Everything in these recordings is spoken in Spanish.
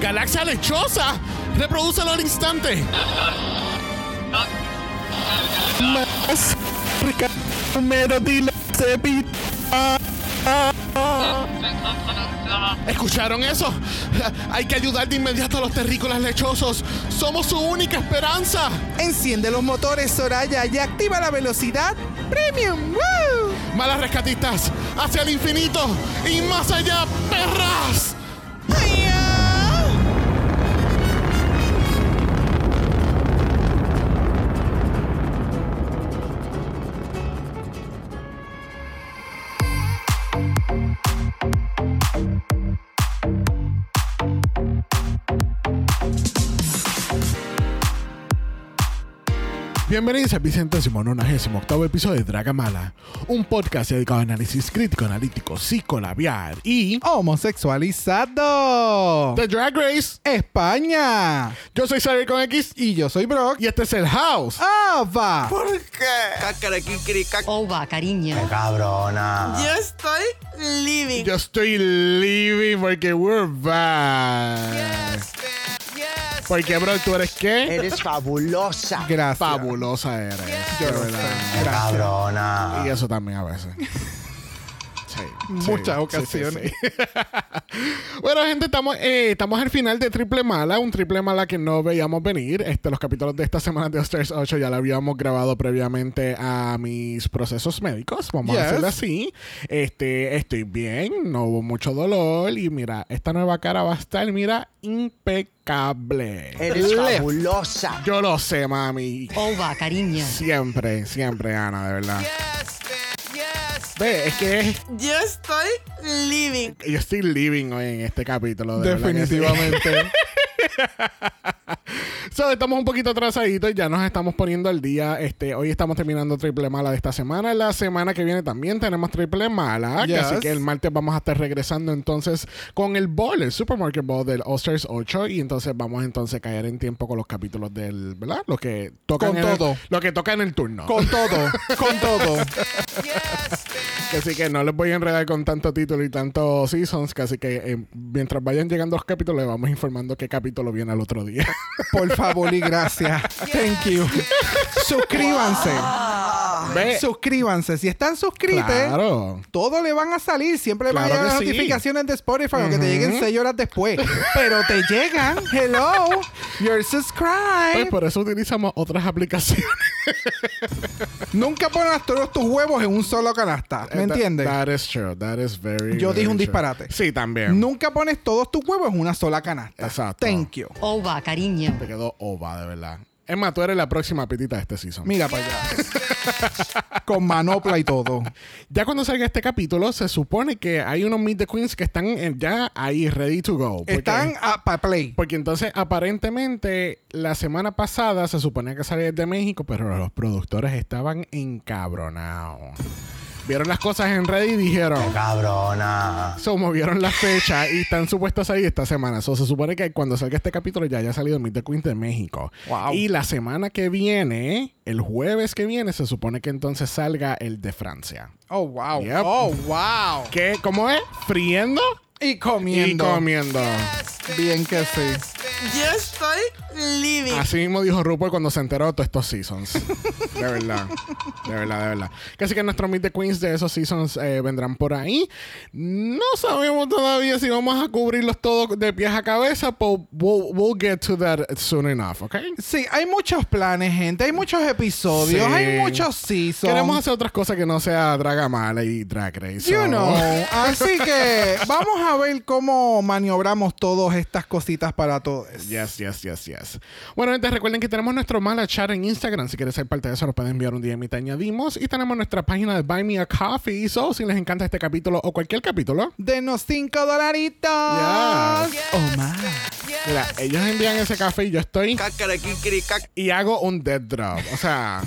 galaxia lechosa. Reprodúcelo al instante. Más dile ¿Escucharon eso? Hay que ayudar de inmediato a los terrícolas lechosos. Somos su única esperanza. Enciende los motores, Soraya, y activa la velocidad premium. ¡Woo! Malas rescatistas, hacia el infinito y más allá, perras. Bienvenidos al vicentésimo nonagésimo octavo episodio de Dragamala, un podcast dedicado a análisis crítico, analítico, psicolabiar y Homosexualizado. The Drag Race. España. Yo soy Xavier con X Y yo soy Brock. y este es el House. ¡Ava! Ova, cariño. Cabrona. Yo estoy living. Yo estoy living porque we're back. Yes, man. Porque, bro, ¿tú eres qué? Eres fabulosa. Gracias. Fabulosa eres. Yo verdad. Gracias. Cabrona. Y eso también a veces. Sí, Muchas sí, ocasiones. sí, sí. bueno, gente, estamos, eh, estamos al final de Triple Mala, un Triple Mala que no veíamos venir. Este, los capítulos de esta semana de Stars 8 ya lo habíamos grabado previamente a mis procesos médicos, vamos a decirlo así. Este, estoy bien, no hubo mucho dolor y mira, esta nueva cara va a estar, mira, impecable. Eres Left. fabulosa. Yo lo sé, mami. Ova, cariño. Siempre, siempre, Ana, de verdad. Yes. Ve, es que Yo estoy living. yo estoy living hoy en este capítulo. de. Definitivamente. So, estamos un poquito atrasaditos, ya nos estamos poniendo al día. Este, hoy estamos terminando triple mala de esta semana. La semana que viene también tenemos triple mala. que. Así que el martes vamos a estar regresando entonces con el bowl, el Supermarket Bowl del All Stars 8. Y entonces vamos entonces a caer en tiempo con los capítulos del, ¿verdad? Lo que tocan Con en el- todo. lo que toca en el turno. con todo. Con todo. Yes, Así que no les voy a enredar con tanto título y tanto seasons. Que así que eh, mientras vayan llegando los capítulos, les vamos informando qué capítulo viene al otro día. Por favor y gracias. Thank you. Suscríbanse. Ve. Suscríbanse. Si están suscritos, Claro. todo le van a salir. Siempre le van a Claro llegar sí. notificaciones de Spotify, aunque te lleguen 6 horas después. Pero te llegan. Hello. You're Pues subscribed. por eso utilizamos otras aplicaciones. Nunca pongas todos tus huevos en un solo canasta. ¿Me Eh, That- entiendes? That is true. That is very. Yo very dije un true. disparate. Sí, también. Nunca pones todos tus huevos en una sola canasta. Exacto. Thank you. Ova, cariño. Te quedó ova, de verdad. Más, tú eres la próxima pitita de este season. Mira para allá. Con manopla y todo. Ya cuando salga este capítulo, se supone que hay unos Meet the Queens que están eh, ya ahí, ready to go. Porque- Están para play. Porque entonces, aparentemente, la semana pasada se suponía que salía de México, pero los productores estaban encabronados. Vieron las cosas en Reddit y dijeron. Cabrona. So, movieron la fecha y están supuestos a salir esta semana. So, se supone que cuando salga este capítulo ya haya salido Meet the Queen de México. Wow. Y la semana que viene, el jueves que viene, se supone que entonces salga el de Francia. Oh, wow. Yep. Oh, wow. ¿Qué? ¿Cómo es? ¿Friendo? Y comiendo. Y comiendo. Bien que sí. Yo estoy living. Así mismo dijo RuPaul cuando se enteró de todos estos seasons. De verdad. De verdad, de verdad. Casi que nuestros Meet the Queens de esos seasons eh, vendrán por ahí. No sabemos todavía si vamos a cubrirlos todos de pies a cabeza, pero we'll, we'll get to that soon enough, ¿ok? Sí, hay muchos planes, gente. Hay muchos episodios. Sí. Hay muchos seasons. Queremos hacer otras cosas que no sea Dragamala y Drag Race. You know. Así que vamos a ver cómo maniobramos todas estas cositas para todos. Yes, yes, yes, yes. Bueno, gente, recuerden que tenemos nuestro mala chat en Instagram. Si quieres ser parte de eso, nos pueden enviar un DM y te añadimos. Y tenemos nuestra página de Buy Me a Coffee. So, si les encanta este capítulo o cualquier capítulo, Denos cinco dolaritos. Yes. Oh, my. mira, ellos envían ese café y yo estoy y hago un dead drop. O sea.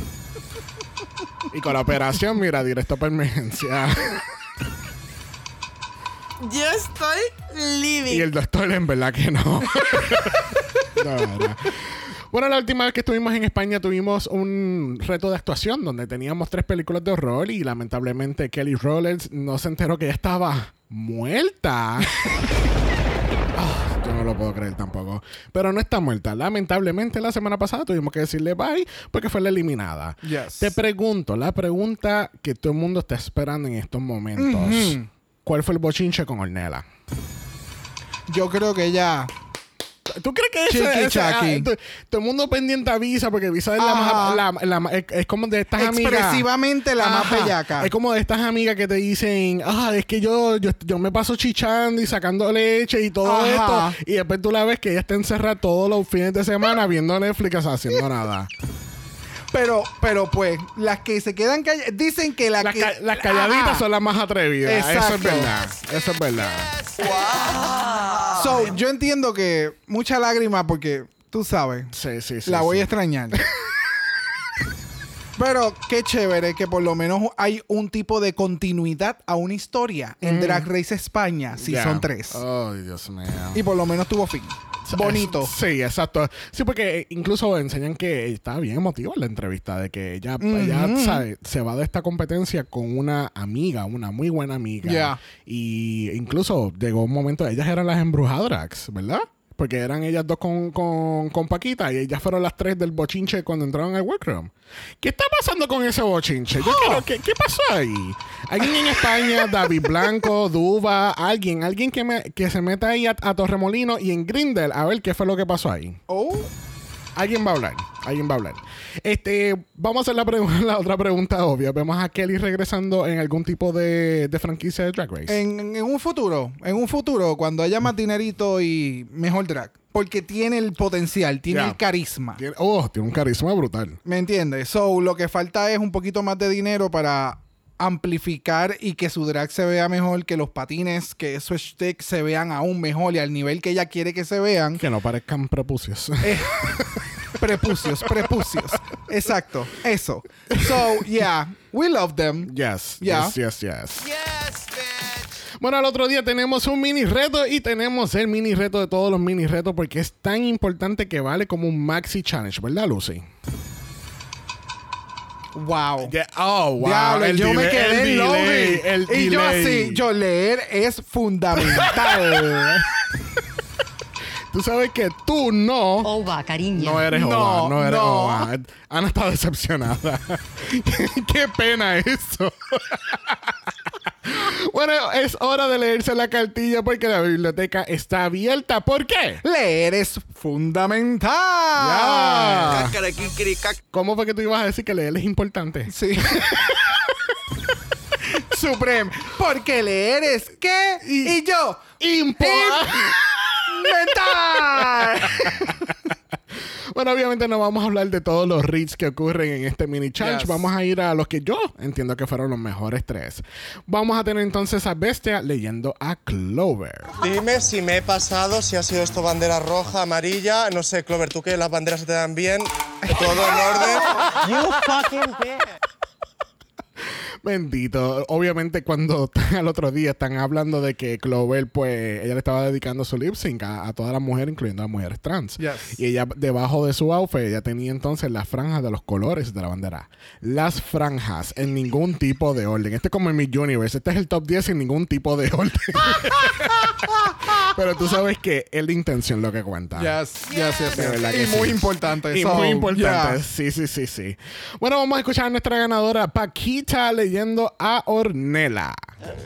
Y con la operación, mira, directo para emergencia. Yo estoy living. Y el doctor, en verdad que no. No, no. Bueno, la última vez que estuvimos en España tuvimos un reto de actuación donde teníamos tres películas de horror y lamentablemente Kelly Rollins no se enteró que ella estaba muerta. Ah, yo no lo puedo creer tampoco. Pero no está muerta. Lamentablemente la semana pasada tuvimos que decirle bye porque fue la eliminada. Yes. Te pregunto, la pregunta que todo el mundo está esperando en estos momentos. ¿Cuál fue el bochinche con Ornella? Yo creo que ya. ¿Tú crees que ese, ese- ah, to- todo el mundo pendiente a Visa porque Visa es la más la- la es, es como de estas amigas Expresivamente la más bellaca. es como de estas amigas que te dicen ah es que yo, yo yo me paso chichando y sacando leche y todo Ajá. esto y después tú la ves que ella está encerrada todos los fines de semana viendo Netflix haciendo nada Pero, pero pues, las que se quedan calladas. Dicen que las las, que. ca- las calladitas son las más atrevidas eso es verdad eso es verdad So, yo entiendo que mucha lágrima porque tú sabes. sí sí sí la voy sí. a extrañar. Pero qué chévere que por lo menos hay un tipo de continuidad a una historia en Drag Race España, si Mm. Son tres. ay Dios mío Y por lo menos tuvo fin. Bonito. Sí, exacto. Sí, porque incluso enseñan que estaba bien emotiva la entrevista de que ella, ella, sabe, se va de esta competencia con una amiga, una muy buena amiga. Y incluso llegó un momento, ellas eran las embrujadoras, ¿verdad? Porque eran ellas dos con, con, con Paquita y ellas fueron las tres del bochinche cuando entraron al workroom. ¿Qué está pasando con ese bochinche? Yo quiero- ¿qué, qué pasó ahí? Alguien en España, David Blanco, Duba, alguien, alguien que, me, que se meta ahí a, a Torremolino y en Grindel a ver qué fue lo que pasó ahí. Oh, Alguien va a hablar, alguien va a hablar. Este, vamos a hacer la, otra pregunta obvia. Vemos a Kelly regresando en algún tipo de, de franquicia de Drag Race. en, en un futuro, en un futuro, cuando haya más dinerito y mejor drag. Porque tiene el potencial, tiene el carisma. Tiene- oh, tiene un carisma brutal. ¿Me entiendes? So, lo que falta es un poquito más de dinero para amplificar y que su drag se vea mejor, que los patines, que su stick se vean aún mejor y al nivel que ella quiere que se vean. Que no parezcan prepucios. Prepucios, prepucios. Exacto, eso. So, yeah, we love them. yes, Ya. yes, yes, yes. Yes, bitch. Bueno, al otro día tenemos un mini reto y tenemos el mini reto de todos los mini retos porque es tan importante que vale como un maxi challenge, ¿verdad, Lucy? Wow. Yeah, Oh, wow. Diablo, el yo me quedé el en loading. delay, el y yo así, yo leer es fundamental. Tú sabes que tú no. Ova, cariño. No eres No, Oba, no eres no. Oba. Ana está decepcionada. Qué pena eso. bueno, es hora de leerse la cartilla porque la biblioteca está abierta. ¿Por qué? leer es fundamental. ¿Cómo fue que tú ibas a decir que leer es importante? Sí. Supreme. Porque leer es qué y, yo. ¡Importante! Bueno, obviamente no vamos a hablar de todos los reads que ocurren en este mini challenge. Yes. Vamos a ir a los que yo entiendo que fueron los mejores tres. Vamos a tener entonces a Bestia leyendo a Clover. Dime si me he pasado, si ha sido esto bandera roja, amarilla. No sé, Clover, tú que las banderas se te dan bien. Todo en orden. You fucking bitch. Bendito. Obviamente, cuando al otro día están hablando de que Clover, pues, ella le estaba dedicando su lip sync a, a todas las mujeres, incluyendo a las mujeres trans. Yes. Y ella, debajo de su outfit, ella tenía entonces las franjas de los colores de la bandera. Las franjas en ningún tipo de orden. Este es como en mi Universe. Este es el top 10 sin ningún tipo de orden. Pero tú sabes que es la intención lo que cuenta. Yes, yes, yes, yes. Y muy sí. importante. Y so, muy importante. yeah. Sí, sí, sí, sí. Bueno, vamos a escuchar a nuestra ganadora, Paquita, leyendo a Ornella.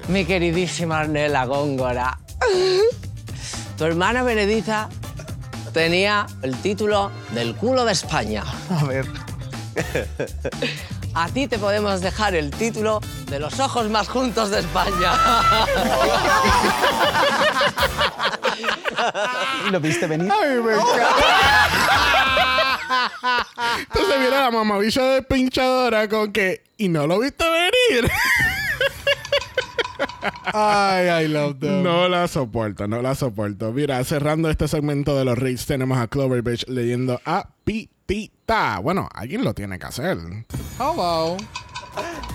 Mi queridísima Arnela Góngora. Tu hermana Benedita tenía el título del culo de España. A ver. A ti te podemos dejar el título de los ojos más juntos de España. ¿Lo viste venir? Ay, me encanta. Entonces viene la mamabicha de pinchadora con que, y no lo viste venir. Ay, I love them. No la soporto, no la soporto. Mira, cerrando este segmento de los Reeds, tenemos a Clover Beach leyendo a Pitita. Bueno, alguien lo tiene que hacer. Hello.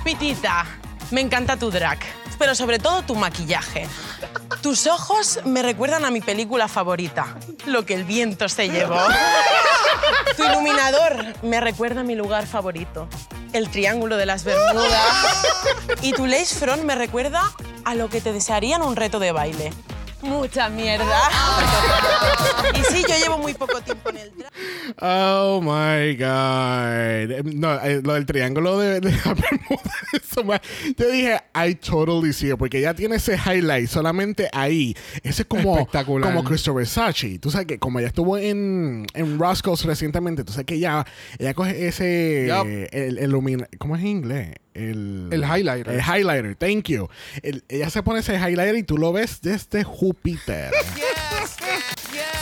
Pitita, me encanta tu drag, pero sobre todo tu maquillaje. Tus ojos me recuerdan a mi película favorita, Lo que el viento se llevó. Tu iluminador me recuerda a mi lugar favorito, el Triángulo de las Bermudas. Y tu lace front me recuerda a lo que te desearían un reto de baile. Mucha mierda. Y sí, yo llevo muy poco tiempo en el. Oh my God. Eh, No, eh, lo del triángulo de, de la Bermuda, Yo dije, I totally see it, porque ella tiene ese highlight solamente ahí. Ese es como, Espectacular. como Christopher Sachi. Tú sabes que como ella estuvo en, en Roscoe's recientemente, tú sabes que ella, ella coge ese. Yup. El, el ilumina- ¿Cómo es en inglés? El, El highlighter. El highlighter, thank you. El- ella se pone ese highlighter y tú lo ves desde Júpiter.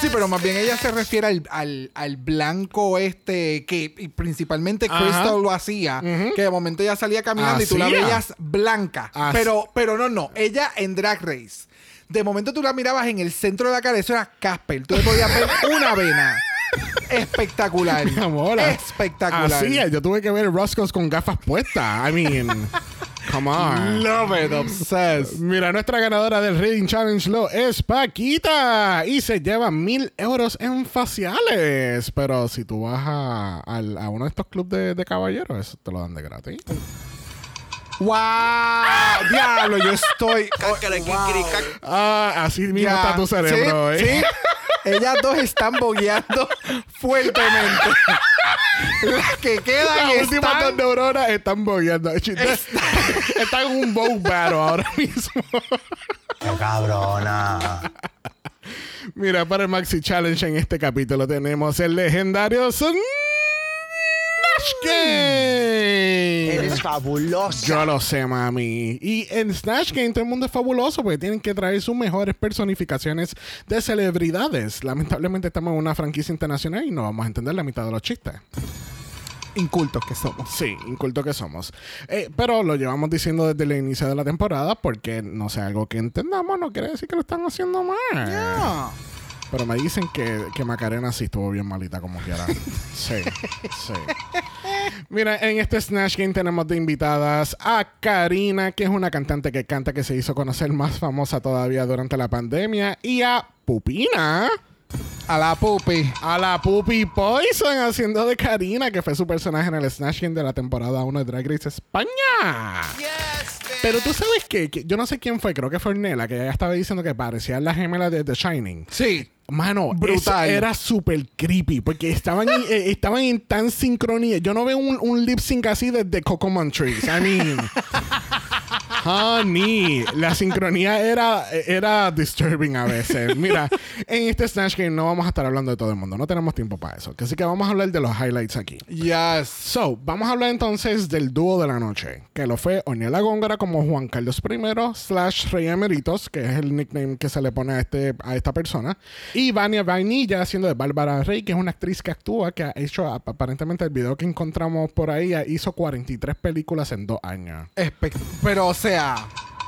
Sí, pero más bien ella se refiere al, al, al blanco este que y principalmente Ajá. Crystal lo hacía, que de momento ella salía caminando y tú la veías blanca. Así. Pero, pero no, no, ella en Drag Race. De momento tú la mirabas en el centro de la cara, eso era Casper. Tú le podías ver una vena. Espectacular. Mi amor. Espectacular. Así es, yo tuve que ver Roscoe's con gafas puestas. I mean, come on. Love it, obsessed. Mira, nuestra ganadora del Reading Challenge lo es Paquita y se lleva mil euros en faciales. Pero si tú vas a, al- a uno de estos clubes de, de caballeros, eso te lo dan de gratis. ¡Wow! Diablo, yo estoy. Cacaraqui-cri-cac. Ah, así mismo Ya. está tu cerebro, Sí, ¿eh? sí. Ellas dos están bogueando fuertemente. Las que quedan Las últimas dos están... neuronas están bogueando. Están en un bow battle ahora mismo. ¡Qué cabrona! Mira, para el Maxi Challenge en este capítulo tenemos el legendario Snatch Game. Eres fabulosa. Yo lo sé, mami. Y en Snatch Game todo el mundo es fabuloso porque tienen que traer sus mejores personificaciones de celebridades. Lamentablemente estamos en una franquicia internacional y no vamos a entender la mitad de los chistes. Incultos que somos. Sí, inculto que somos. Eh, pero lo llevamos diciendo desde el inicio de la temporada porque no sé, algo que entendamos no quiere decir que lo están haciendo mal. Ah. Pero me dicen que, que Macarena sí estuvo bien malita como quiera. sí, sí. Mira, en este Snatch Game tenemos de invitadas a Karina, que es una cantante que canta que se hizo conocer más famosa todavía durante la pandemia, y a Pupina, A la pupi. a la Pupi Poison haciendo de Karina, que fue su personaje en el Snatch Game de la temporada 1 de Drag Race España. Pero tú sabes que, que yo no sé quién fue, creo que fue Ornella, que ella estaba diciendo que parecían las gemelas de The Shining. Sí. Mano, Brutal. eso era súper creepy porque estaban, en- eh, estaban en tan sincronía. Yo no veo un, un lip sync así desde Coco Trees. I mean, honey, la sincronía era, era disturbing a veces. Mira, en este Snatch Game no vamos a estar hablando de todo el mundo. No tenemos tiempo para eso. Así que vamos a hablar de los highlights aquí. Yes. So, vamos a hablar entonces del dúo de la noche, que lo fue Ornella Góngora como Juan Carlos I slash Rey Emeritos, que es el nickname que se le pone a, este, a esta persona, y Vania Vainilla haciendo de Bárbara Rey, que es una actriz que actúa, que ha hecho ap- aparentemente el video que encontramos por ahí, hizo 43 películas en dos años. Pero, o sea,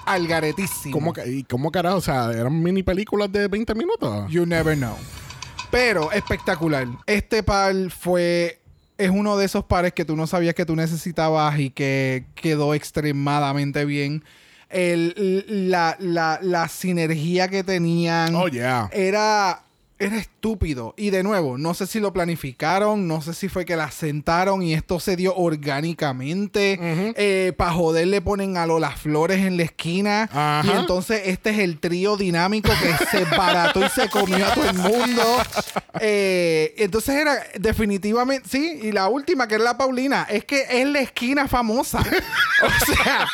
algaretísimo. ¿Cómo, ¿Y cómo carajo? O sea, eran mini películas de 20 minutos. You never know. Pero espectacular. Este par fue es uno de esos pares que tú no sabías que tú necesitabas y que quedó extremadamente bien. El, la, la, la sinergia que tenían Oh, yeah. era, era estúpido. Y de nuevo, no sé si lo planificaron, no sé si fue que la sentaron y esto se dio orgánicamente. Para joder le ponen a Lola Flores en la esquina. Ajá. Y entonces este es el trío dinámico que se barató y se comió a todo el mundo. Eh, entonces era definitivamente, sí, y la última que es la Paulina, es que es la esquina famosa. o sea,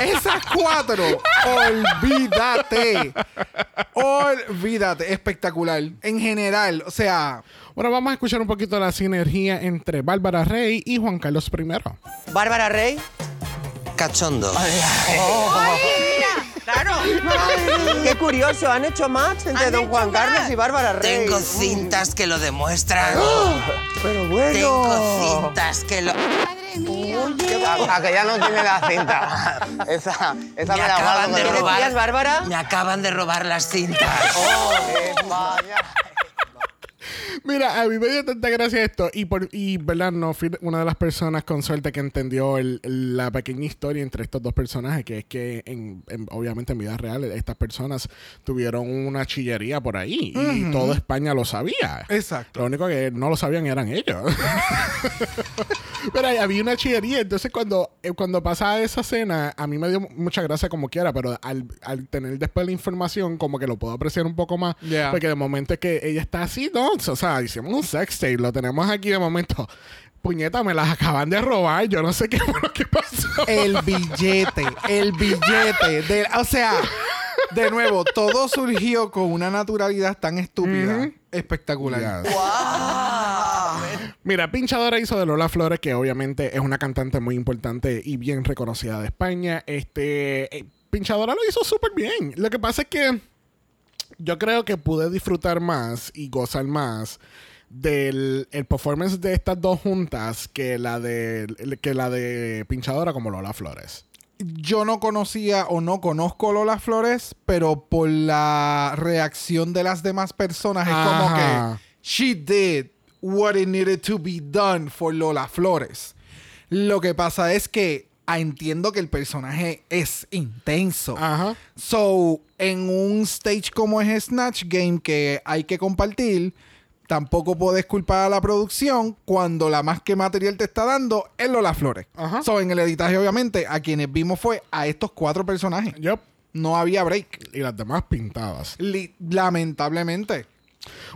esas cuatro, olvídate. Olvídate, espectacular. En general, o sea, Bueno, vamos a escuchar un poquito la sinergia entre Bárbara Rey y Juan Carlos I. Bárbara Rey, cachondo. Claro. Qué curioso, han hecho match entre Don Juan Carlos y Bárbara Rey. Tengo cintas que lo demuestran. Pero bueno. Tengo cintas que lo. A, a que ya no tiene la cinta. Esa, esa Me me la acaban guardo. de ¿Qué robar. decías, Bárbara? Me acaban de robar las cintas. Mira, a mí me dio tanta gracia esto. Y, por, y verdad, no fui una de las personas con suerte que entendió el- el- la pequeña historia entre estos dos personajes, que es que en, en- obviamente en vida real estas personas tuvieron una chillería por ahí y toda España lo sabía. exacto. Lo único que no lo sabían eran ellos. pero había una chillería. Entonces, cuando, eh, cuando pasaba esa escena, a mí me dio mucha gracia como quiera, pero al, al tener después la información, como que lo puedo apreciar un poco más. Yeah. Porque de momento es que ella está así, ¿no? O sea, hicimos un sex tape, lo tenemos aquí de momento. Puñeta, me las acaban de robar. Yo no sé qué fue lo que pasó. El billete, el billete. de- o sea, de nuevo, todo surgió con una naturalidad tan estúpida. Espectacular. Yes. Mira, Pinchadora hizo de Lola Flores, que obviamente es una cantante muy importante y bien reconocida de España. Este, eh, Pinchadora lo hizo súper bien. Lo que pasa es que yo creo que pude disfrutar más y gozar más del el performance de estas dos juntas que la de que la de Pinchadora como Lola Flores. Yo no conocía o no conozco Lola Flores, pero por la reacción de las demás personas es como que she did what it needed to be done for Lola Flores. Lo que pasa es que entiendo que el personaje es intenso. Ajá. So, en un stage como es Snatch Game que hay que compartir, tampoco puedes culpar a la producción cuando la más que material te está dando es Lola Flores. Ajá. So, en el editaje, obviamente, a quienes vimos fue a estos cuatro personajes. Yup. No había break. Y las demás pintadas. Li- lamentablemente.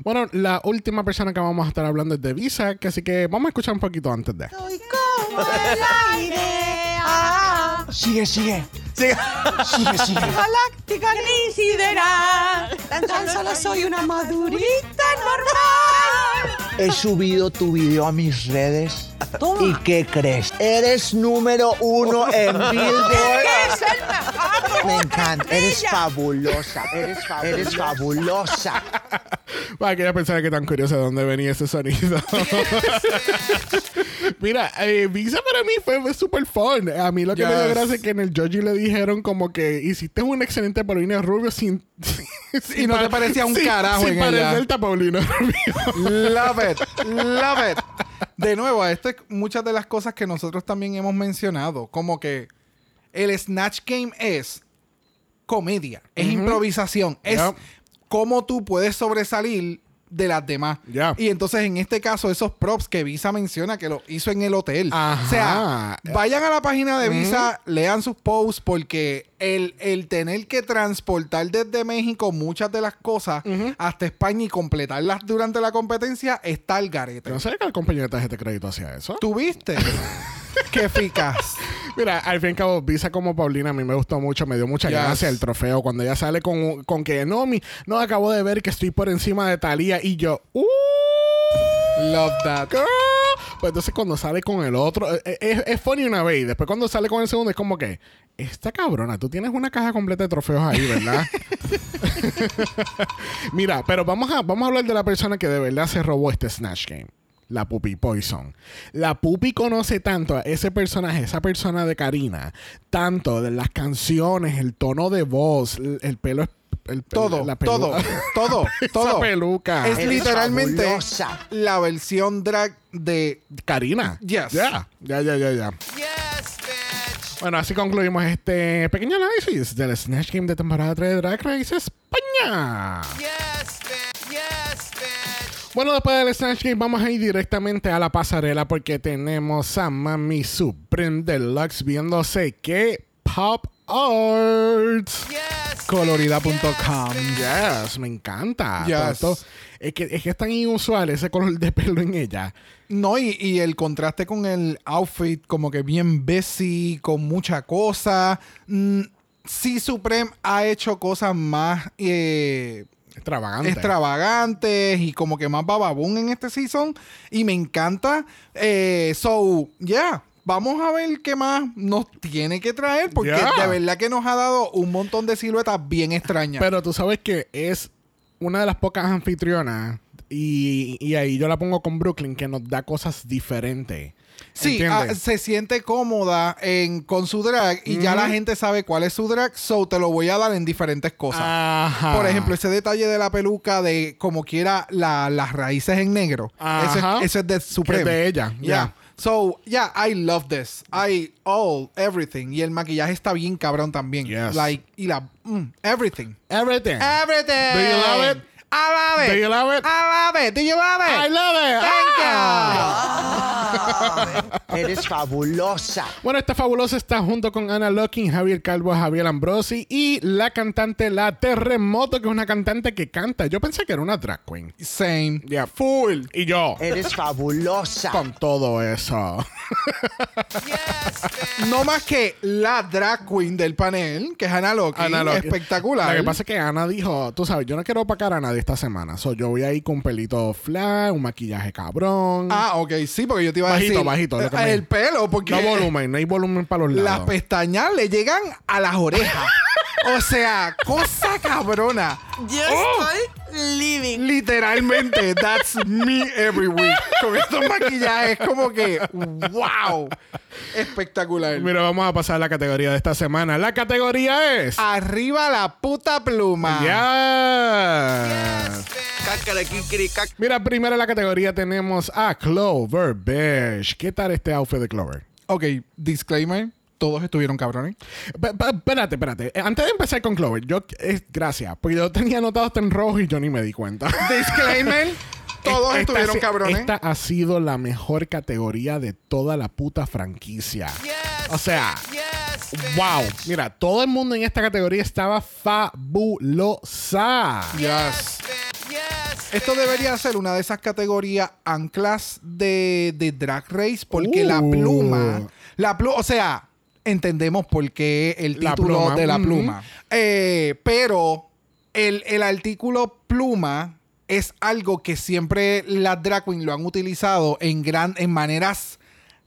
Bueno, la última persona que vamos a estar hablando es de Visa, que así que vamos a escuchar un poquito antes de. Sigue, sigue. Sigue, sigue. Galáctica ni sideral. Tan, tan solo soy una madurita normal. He subido tu video a mis redes. ¿Y qué crees? Eres número uno en Billboard. Es el mejor. Me encanta. Eres fabulosa. Eres, fa- eres fabulosa. Aquella persona que tan curiosa de dónde venía ese sonido. Mira, eh, Visa para mí fue, super fun. A mí lo que me dio gracia es que en el Joji le dijeron como que hiciste un excelente Paulina Rubio sin... Y no te pa- parecía un carajo Sin en ella. parecerte a Paulina Rubio. Love it. Love it. De nuevo, esto es muchas de las cosas que nosotros también hemos mencionado. Como que el Snatch Game es comedia, es improvisación, es Yep. cómo tú puedes sobresalir de las demás. Ya. Y entonces, en este caso, esos props que Visa menciona que lo hizo en el hotel. Ajá. O sea, vayan a la página de Visa, lean sus posts, porque el, el tener que transportar desde México muchas de las cosas hasta España y completarlas durante la competencia está al garete. No sé que la compañía de tarjeta de crédito hacía eso. ¿Tuviste? Qué eficaz. Mira, al fin y al cabo, Visa como Paulina a mí me gustó mucho, me dio mucha Yes. gracia el trofeo. Cuando ella sale con, con que no, mi, no acabo de ver que estoy por encima de Talía y yo, ¡uh! Love that. girl. Pues entonces cuando sale con el otro, eh, eh, es, es funny una vez. y Después cuando sale con el segundo es como que, esta cabrona, tú tienes una caja completa de trofeos ahí, ¿verdad? Mira, pero vamos a, vamos a hablar de la persona que de verdad se robó este Snatch Game. La Puppy Poison. La Puppy conoce tanto a ese personaje, esa persona de Karina, tanto de las canciones, el tono de voz, el, el pelo es el- Todo, la todo, peluca. todo, todo. Esa peluca. Es literalmente fabulosa. la versión drag de Karina. Yes. Ya, ya, ya, ya, ya. Yes, bitch. Bueno, así concluimos este pequeño análisis del Snatch Game de temporada 3 de Drag Race España. Yes, bitch. Yes, bitch. Bueno, después del Snatch Game vamos a ir directamente a la pasarela porque tenemos a Mami Supreme Deluxe viéndose que Pop Arts. Yes, colorida.com. Yes, me encanta. Yes. Es, que, es que es tan inusual ese color de pelo en ella. No, y, y el contraste con el outfit, como que bien busy, con mucha cosa. Mm, sí, Supreme ha hecho cosas más eh, Extravagante. extravagantes y como que más bababún en este season. Y me encanta. Eh, so, yeah. Vamos a ver qué más nos tiene que traer. Porque Yeah. de verdad que nos ha dado un montón de siluetas bien extrañas. Pero tú sabes que es una de las pocas anfitrionas. Y, y ahí yo la pongo con Brooklyn que nos da cosas diferentes. Sí, ah, se siente cómoda en, con su drag y ya la gente sabe cuál es su drag, so te lo voy a dar en diferentes cosas. Ajá. Por ejemplo, ese detalle de la peluca de como quiera la- las raíces en negro. Eso es, eso es de Supreme. Es de ella, Yeah. yeah. So, yeah, I love this. I all, everything. Y el maquillaje está bien cabrón también. Yes. Like, y la, mm, everything. Everything. Everything. Do you love it? I love it. Do you love it? I love it. Do you love it? I love it. Thank Ah. you. Eres fabulosa. Bueno, esta fabulosa está junto con Ana Locking, Javier Calvo, Javier Ambrosi y la cantante La Terremoto, que es una cantante que canta. Yo pensé que era una drag queen. Same. Yeah, full. Y yo, Eres fabulosa. con todo eso. No más que la drag queen del panel, que es Ana Loki. Ana Locking. Espectacular. Lo que pasa es que Ana dijo, tú sabes, yo no quiero opacar a nadie esta semana. So, yo voy a ir con un pelito flat, un maquillaje cabrón. Ah, ok, sí, porque yo te iba a Bajito, decir. bajito, eh, me- El pelo, porque. no volumen, no hay volumen para los lados. Las pestañas le llegan a las orejas. o sea, cosa cabrona. Yo Oh. estoy living. Literalmente, that's me every week. Con estos maquillajes, como que, wow. Espectacular. Mira, vamos a pasar a la categoría de esta semana. La categoría es... Arriba la puta pluma. Yes. Cacarequiciricac. Mira, primero en la categoría tenemos a Clover Beige. ¿Qué tal este outfit de Clover? Ok, disclaimer. Todos estuvieron cabrones. Espérate, espérate. Eh, Antes de empezar con Clover, yo... Es, gracias. Porque yo tenía anotado hasta en rojo y yo ni me di cuenta. Disclaimer. Todos Esta- estuvieron esta- cabrones. Esta ha sido la mejor categoría de toda la puta franquicia. O sea, wow. Mira, todo el mundo en esta categoría estaba fabulosa. Yes. Esto debería ser una de esas categorías anclas de, de Drag Race porque la Uh. pluma, la pluma, o sea, entendemos por qué el La título pluma, de la pluma. Eh, pero el, el artículo pluma es algo que siempre las drag queens lo han utilizado en, gran, en maneras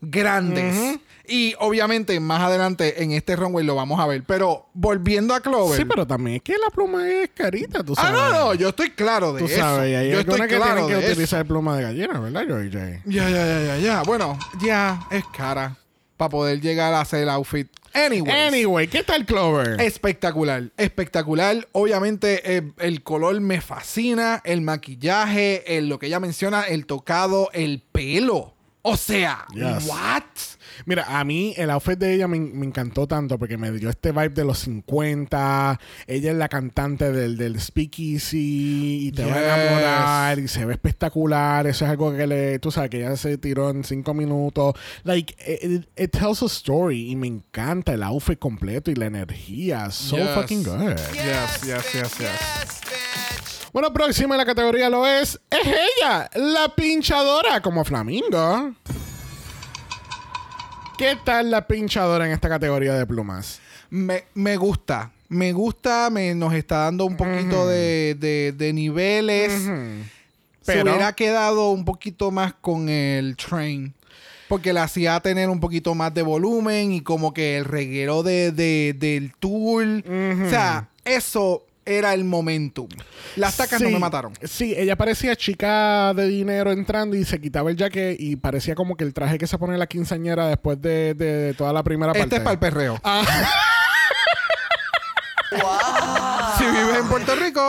grandes. Y obviamente más adelante en este runway lo vamos a ver. Pero volviendo a Clover. Sí, pero también es que la pluma es carita, tú Ah, sabes. no, no, yo estoy claro de Tú eso. sabes, y hay yo estoy que claro tienen que de utilizar eso. pluma de gallina, ¿verdad, J? Ya, ya, ya, ya, ya. Bueno, ya es cara para poder llegar a hacer el outfit. Anyway. Anyway, ¿qué tal Clover? Espectacular, espectacular. Obviamente eh, el color me fascina, el maquillaje, el- lo que ella menciona, el tocado, el pelo. O sea, Yes. what? Mira, a mí el outfit de ella me, me encantó tanto porque me dio este vibe de los 50. Ella es la cantante del, del Speakeasy y te va a Yes. enamorar y se ve espectacular. Eso es algo que le, tú sabes, que ella se tiró en cinco minutos. Like, it, it tells a story y me encanta el outfit completo y la energía. So Yes. fucking good. Yes, yes, yes, yes. Bueno, próxima en la categoría lo es. Es ella, la pinchadora, como Flamingo. ¿Qué tal la pinchadora en esta categoría de plumas? Me, me gusta, me gusta, me, nos está dando un poquito de, de- de niveles. Se Pero- hubiera quedado un poquito más con el train. Porque la hacía tener un poquito más de volumen y como que el reguero de, de- del tour. O sea, eso era el momentum. Las tacas no Sí, me mataron. Sí, ella parecía chica de dinero entrando y se quitaba el jacket y parecía como que el traje que se pone la quinceañera después de, de toda la primera parte. Este es para el perreo. Ah. Si vives en Puerto Rico,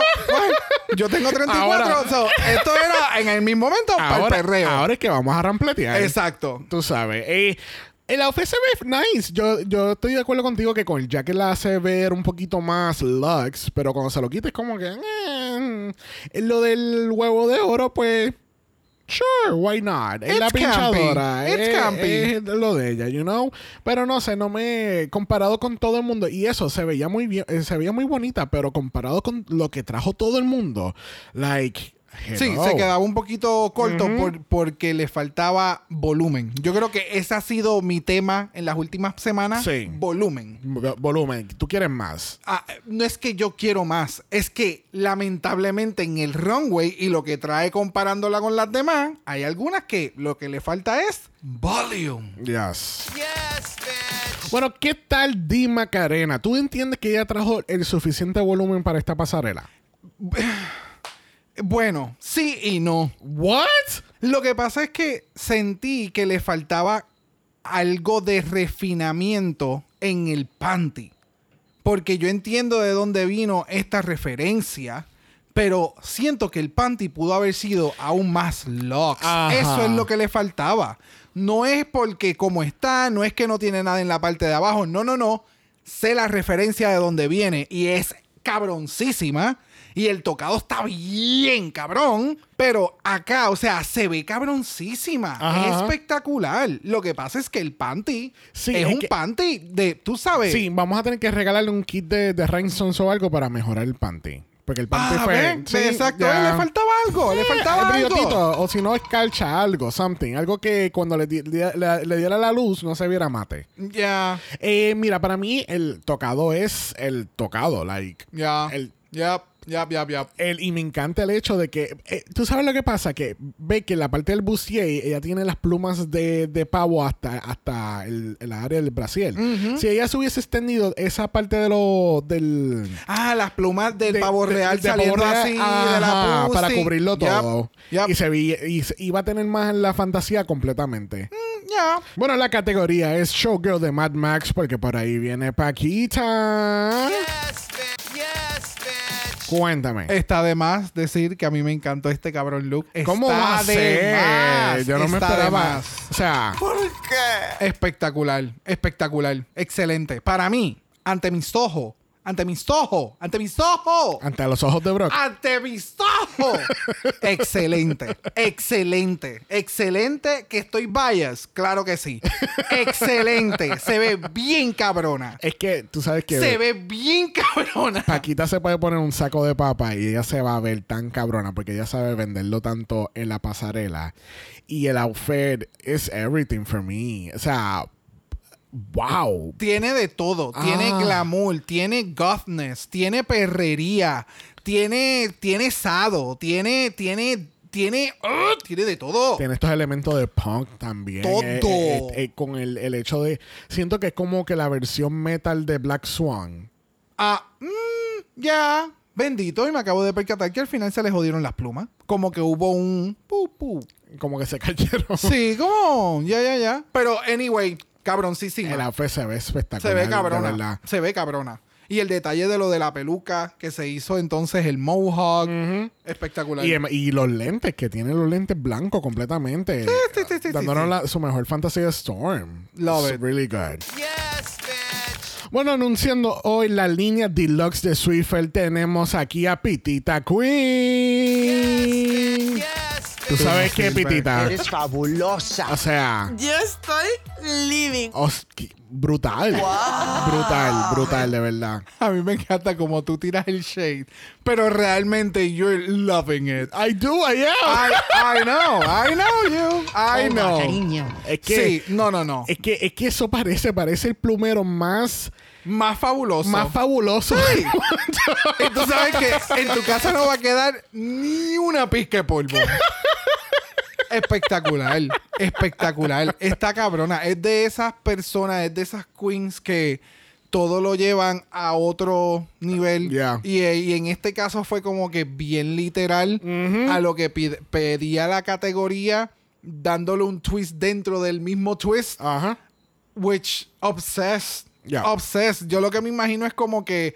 yo tengo 34. Ahora- so, esto era en el mismo momento para el ahora, perreo. ahora es que vamos a rampletear. Exacto. Tú sabes. Eh, el outfit se ve nice. Yo, yo estoy de acuerdo contigo que con el jacket la hace ver un poquito más luxe, pero cuando se lo quita es como que. eh, lo del huevo de oro, pues. Sure, why not? Es la It's campy. pinchadora. It's es, es lo de ella, you know? Pero no sé, no me. Comparado con todo el mundo. Y eso se veía muy bien. eh, Se veía muy bonita, pero comparado con lo que trajo todo el mundo. Like. Sí, se quedaba un poquito corto por- porque le faltaba volumen. Yo creo que ese ha sido mi tema en las últimas semanas. Sí. Volumen. Vo- Volumen. Tú quieres más. Ah, no es que yo quiero más, es que lamentablemente en el runway y lo que trae comparándola con las demás, hay algunas que lo que le falta es volume. Yes. Yes, bitch. Bueno, ¿qué tal Di Macarena? ¿Tú entiendes que ella trajo el suficiente volumen para esta pasarela? Bueno, sí y no. ¿What? Lo que pasa es que sentí que le faltaba algo de refinamiento en el panty. Porque yo entiendo de dónde vino esta referencia, pero siento que el panty pudo haber sido aún más lux. Ajá. Eso es lo que le faltaba. No es porque como está, no es que no tiene nada en la parte de abajo. No, no, no. Sé la referencia de dónde viene y es cabroncísima. Y el tocado está bien cabrón. Pero acá, o sea, se ve cabroncísima. Ajá. Es espectacular. Lo que pasa es que el panty Sí, es es un que- panty de, tú sabes. Sí, vamos a tener que regalarle un kit de, de rhinestones o algo para mejorar el panty. Porque el panty Ah, fue... ¿ven? sí, Exacto, ya. le faltaba algo, le faltaba el algo. o si no, escarcha algo, something. Algo que cuando le, di- le- le- le diera la luz no se viera mate. Ya, Eh, mira, para mí el tocado es el tocado, like... ya, El- ya, ya, ya, ya. El- y me encanta el hecho de que. eh, Tú sabes lo que pasa, que ve que la parte del bustier, ella tiene las plumas de, de pavo hasta, hasta el, el área del brasier. Si ella se hubiese extendido esa parte de lo del. Ah, las plumas del de- pavo real de saliendo pavo real, así de la pussy. para cubrirlo Yep, todo. yep. Y se veía, y iba a tener más la fantasía completamente. Ya. Bueno, la categoría es Showgirl de Mad Max, porque por ahí viene Paquita. Yes. Cuéntame. Está de más decir que a mí me encantó este cabrón look. ¿Cómo Está va a de ser? más, Yo no me está de esperaba. más. O sea, ¿Por qué? Espectacular, espectacular, excelente. Para mí, ante mis ojos, ante mis ojos, ante mis ojos. ante los ojos de Brock. ante mis ojos. excelente, excelente, excelente. Que estoy bias, claro que sí. Excelente, se ve bien cabrona. Es que tú sabes que Se ve bien cabrona. Paquita se puede poner un saco de papa y ella se va a ver tan cabrona porque ella sabe venderlo tanto en la pasarela. Y el outfit is everything for me. O sea, wow. Tiene de todo. Tiene Ah. glamour, tiene gothness, tiene perrería, tiene, tiene sado, tiene, tiene, tiene, ¡ah! tiene de todo. Tiene estos elementos de punk también. Todo. Eh, eh, eh, con el, el hecho de. Siento que es como que la versión metal de Black Swan. Ah, mm, ya. Bendito, y me acabo de percatar que al final se le jodieron las plumas. Como que hubo un pu, pu. Como que se cayeron. Sí, como, ya, ya, ya. Pero, anyway, cabroncísima. El outfit se ve espectacular. Se ve de cabrona. verdad. Se ve cabrona. Y el detalle de lo de la peluca que se hizo entonces el mohawk. Espectacular. Y, em- y los lentes, que tiene los lentes blancos completamente. sí, sí, sí, sí, dándonos sí. la- su mejor fantasía Storm. Love It's it. really good. Yes, bitch. Bueno, anunciando hoy la línea deluxe de Swiffer, tenemos aquí a Pitita Queen. Yes, ¿Tú sabes qué. Pitita? Eres fabulosa. O sea, Yo estoy living. os- brutal. Brutal, brutal, de verdad. A mí me encanta como tú tiras el shade. Pero realmente you're loving it. I do, I am. I, I know, I know you. I Toma, know. cariño. Es que, Sí, no, no, no. es que, es que eso parece, parece el plumero más, Más fabuloso. más fabuloso. Y tú sabes que en tu casa no va a quedar ni una pizca de polvo. Espectacular, espectacular. Esta cabrona es de esas personas, es de esas queens que todo lo llevan a otro nivel. Yeah. Y, eh, y en este caso fue como que bien literal a lo que pedía la categoría, dándole un twist dentro del mismo twist. Ajá. Which obsessed. Yeah. Obsessed. Yo lo que me imagino es como que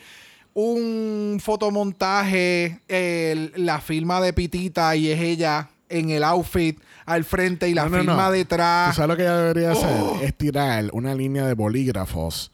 un fotomontaje, el- la firma de Pitita y es ella en el outfit al frente y la No, no, firma no. detrás ¿Tú sabes lo que ella debería hacer? Oh. Es tirar una línea de bolígrafos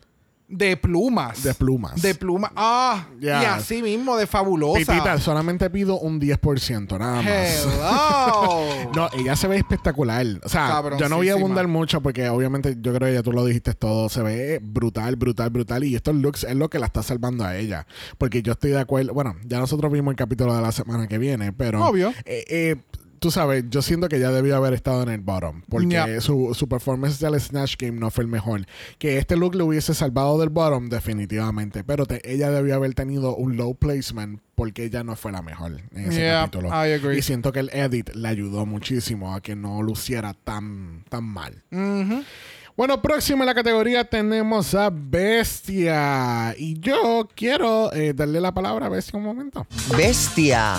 de plumas. de plumas. De plumas. Ah, y así mismo de fabulosa. Pitita, solamente pido un 10%, nada más. Hello. No, ella se ve espectacular. O sea, yo no voy a abundar mucho porque obviamente yo creo que ya tú lo dijiste todo. Se ve brutal, brutal, brutal. Y estos looks es lo que la está salvando a ella. Porque yo estoy de acuerdo. Bueno, ya nosotros vimos el capítulo de la semana que viene, pero. Obvio. eh, eh, Tú sabes, yo siento que ya debió haber estado en el bottom. Porque su, su performance del Snatch Game no fue el mejor. Que este look le hubiese salvado del bottom, definitivamente. Pero te- ella debió haber tenido un low placement porque ella no fue la mejor en ese Yeah, capítulo. I agree. Y siento que el edit le ayudó muchísimo a que no luciera tan, tan mal. Ujú. Bueno, próximo en la categoría tenemos a Bestia. Y yo quiero eh, darle la palabra a Bestia un momento. Bestia.